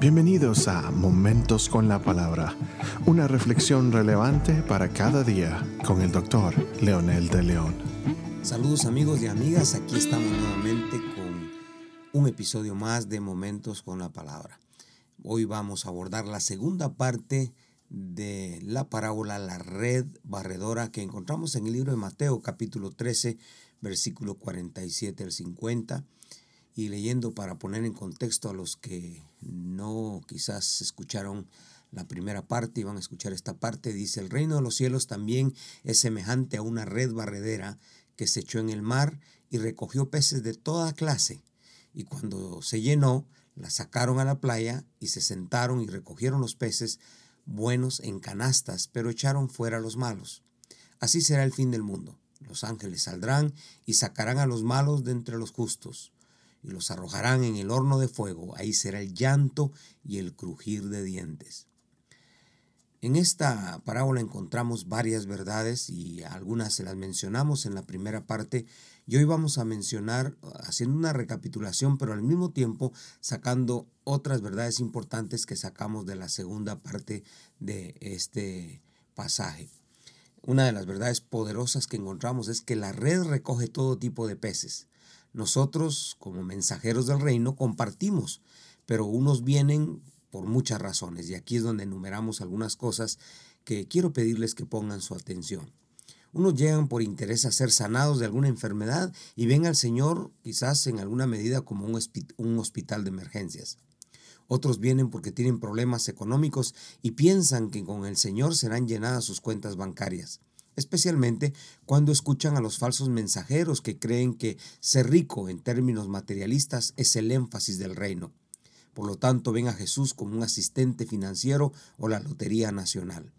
Bienvenidos a Momentos con la Palabra, una reflexión relevante para cada día con el doctor Leonel de León. Saludos amigos y amigas, aquí estamos nuevamente con un episodio más de Momentos con la Palabra. Hoy vamos a abordar la segunda parte de la parábola La red barredora que encontramos en el libro de Mateo capítulo 13 versículo 47 al 50 y leyendo para poner en contexto a los que no quizás escucharon la primera parte y van a escuchar esta parte, dice, el reino de los cielos también es semejante a una red barredera que se echó en el mar y recogió peces de toda clase. Y cuando se llenó, la sacaron a la playa y se sentaron y recogieron los peces buenos en canastas, pero echaron fuera los malos. Así será el fin del mundo. Los ángeles saldrán y sacarán a los malos de entre los justos y los arrojarán en el horno de fuego. Ahí será el llanto y el crujir de dientes. En esta parábola encontramos varias verdades y algunas se las mencionamos en la primera parte y hoy vamos a mencionar, haciendo una recapitulación, pero al mismo tiempo sacando otras verdades importantes que sacamos de la segunda parte de este pasaje. Una de las verdades poderosas que encontramos es que la red recoge todo tipo de peces. Nosotros, como mensajeros del reino, compartimos, pero unos vienen por muchas razones y aquí es donde enumeramos algunas cosas que quiero pedirles que pongan su atención. Unos llegan por interés a ser sanados de alguna enfermedad y ven al Señor quizás en alguna medida como un, hospital de emergencias. Otros vienen porque tienen problemas económicos y piensan que con el Señor serán llenadas sus cuentas bancarias especialmente cuando escuchan a los falsos mensajeros que creen que ser rico en términos materialistas es el énfasis del reino. Por lo tanto, ven a Jesús como un asistente financiero o la Lotería Nacional.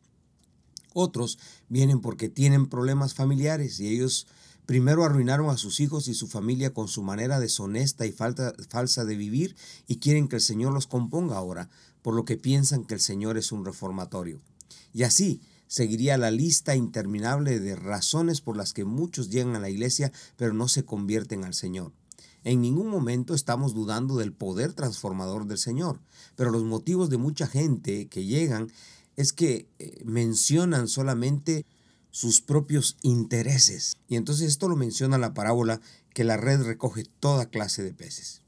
Otros vienen porque tienen problemas familiares y ellos primero arruinaron a sus hijos y su familia con su manera deshonesta y falsa de vivir y quieren que el Señor los componga ahora, por lo que piensan que el Señor es un reformatorio. Y así, seguiría la lista interminable de razones por las que muchos llegan a la iglesia pero no se convierten al Señor. En ningún momento estamos dudando del poder transformador del Señor, pero los motivos de mucha gente que llegan es que eh, mencionan solamente sus propios intereses. Y entonces esto lo menciona la parábola que la red recoge toda clase de peces.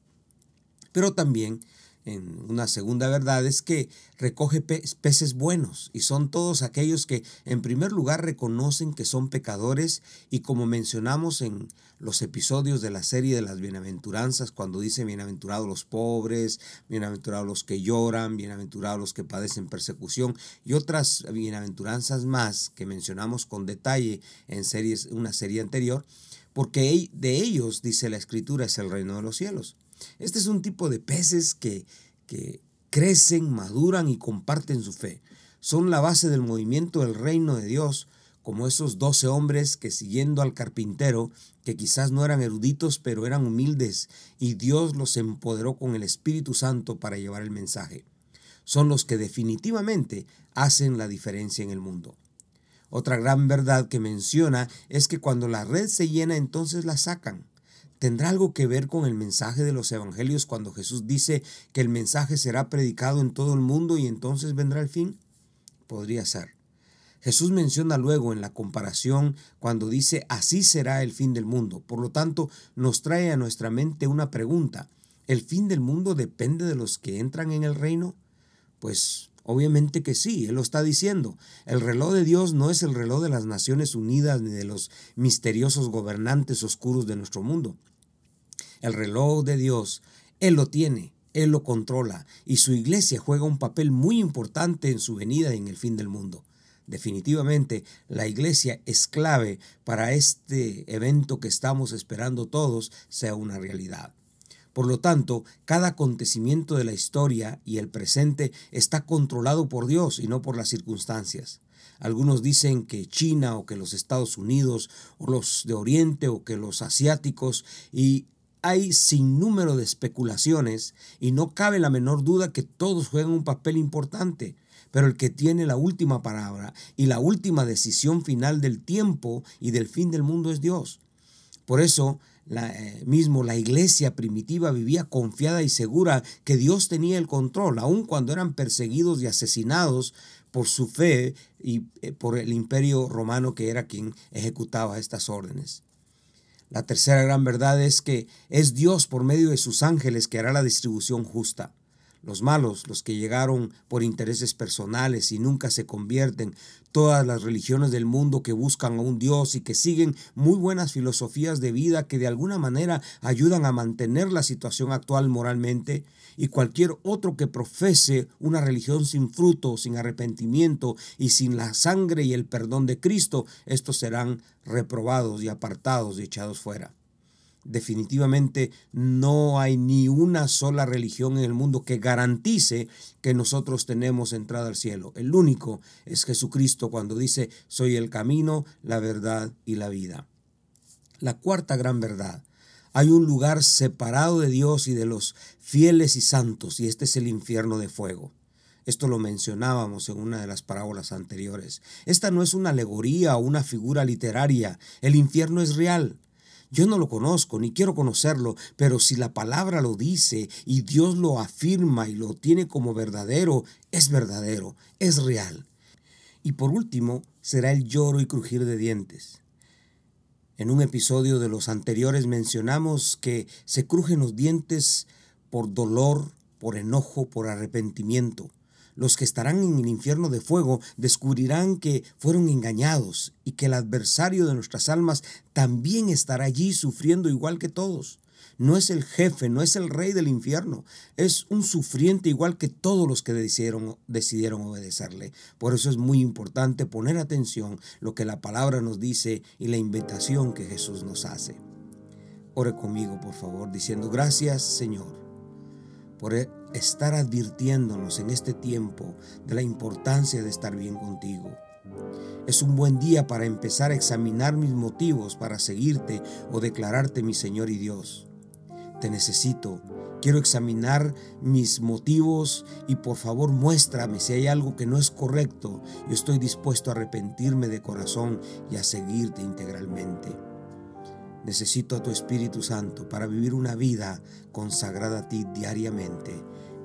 Pero también en una segunda verdad es que recoge peces buenos y son todos aquellos que en primer lugar reconocen que son pecadores y como mencionamos en los episodios de la serie de las bienaventuranzas cuando dice bienaventurados los pobres, bienaventurados los que lloran, bienaventurados los que padecen persecución y otras bienaventuranzas más que mencionamos con detalle en series una serie anterior, porque de ellos dice la escritura es el reino de los cielos. Este es un tipo de peces que, que crecen, maduran y comparten su fe. Son la base del movimiento del reino de Dios, como esos doce hombres que siguiendo al carpintero, que quizás no eran eruditos, pero eran humildes, y Dios los empoderó con el Espíritu Santo para llevar el mensaje. Son los que definitivamente hacen la diferencia en el mundo. Otra gran verdad que menciona es que cuando la red se llena entonces la sacan. ¿Tendrá algo que ver con el mensaje de los evangelios cuando Jesús dice que el mensaje será predicado en todo el mundo y entonces vendrá el fin? Podría ser. Jesús menciona luego en la comparación cuando dice así será el fin del mundo. Por lo tanto, nos trae a nuestra mente una pregunta. ¿El fin del mundo depende de los que entran en el reino? Pues Obviamente que sí, Él lo está diciendo. El reloj de Dios no es el reloj de las Naciones Unidas ni de los misteriosos gobernantes oscuros de nuestro mundo. El reloj de Dios, Él lo tiene, Él lo controla y su iglesia juega un papel muy importante en su venida en el fin del mundo. Definitivamente, la iglesia es clave para este evento que estamos esperando todos sea una realidad. Por lo tanto, cada acontecimiento de la historia y el presente está controlado por Dios y no por las circunstancias. Algunos dicen que China o que los Estados Unidos o los de Oriente o que los asiáticos y hay sin número de especulaciones y no cabe la menor duda que todos juegan un papel importante, pero el que tiene la última palabra y la última decisión final del tiempo y del fin del mundo es Dios. Por eso, la, eh, mismo la iglesia primitiva vivía confiada y segura que Dios tenía el control, aun cuando eran perseguidos y asesinados por su fe y eh, por el imperio romano que era quien ejecutaba estas órdenes. La tercera gran verdad es que es Dios por medio de sus ángeles que hará la distribución justa. Los malos, los que llegaron por intereses personales y nunca se convierten, todas las religiones del mundo que buscan a un Dios y que siguen muy buenas filosofías de vida que de alguna manera ayudan a mantener la situación actual moralmente, y cualquier otro que profese una religión sin fruto, sin arrepentimiento y sin la sangre y el perdón de Cristo, estos serán reprobados y apartados y echados fuera. Definitivamente no hay ni una sola religión en el mundo que garantice que nosotros tenemos entrada al cielo. El único es Jesucristo cuando dice, soy el camino, la verdad y la vida. La cuarta gran verdad. Hay un lugar separado de Dios y de los fieles y santos, y este es el infierno de fuego. Esto lo mencionábamos en una de las parábolas anteriores. Esta no es una alegoría o una figura literaria. El infierno es real. Yo no lo conozco ni quiero conocerlo, pero si la palabra lo dice y Dios lo afirma y lo tiene como verdadero, es verdadero, es real. Y por último, será el lloro y crujir de dientes. En un episodio de los anteriores mencionamos que se crujen los dientes por dolor, por enojo, por arrepentimiento. Los que estarán en el infierno de fuego descubrirán que fueron engañados y que el adversario de nuestras almas también estará allí sufriendo igual que todos. No es el jefe, no es el rey del infierno, es un sufriente igual que todos los que decidieron, decidieron obedecerle. Por eso es muy importante poner atención lo que la palabra nos dice y la invitación que Jesús nos hace. Ore conmigo, por favor, diciendo gracias, Señor por estar advirtiéndonos en este tiempo de la importancia de estar bien contigo. Es un buen día para empezar a examinar mis motivos para seguirte o declararte mi Señor y Dios. Te necesito. Quiero examinar mis motivos y por favor muéstrame si hay algo que no es correcto. Yo estoy dispuesto a arrepentirme de corazón y a seguirte integralmente. Necesito a tu Espíritu Santo para vivir una vida consagrada a ti diariamente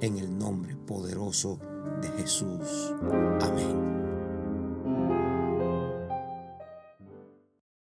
en el nombre poderoso de Jesús. Amén.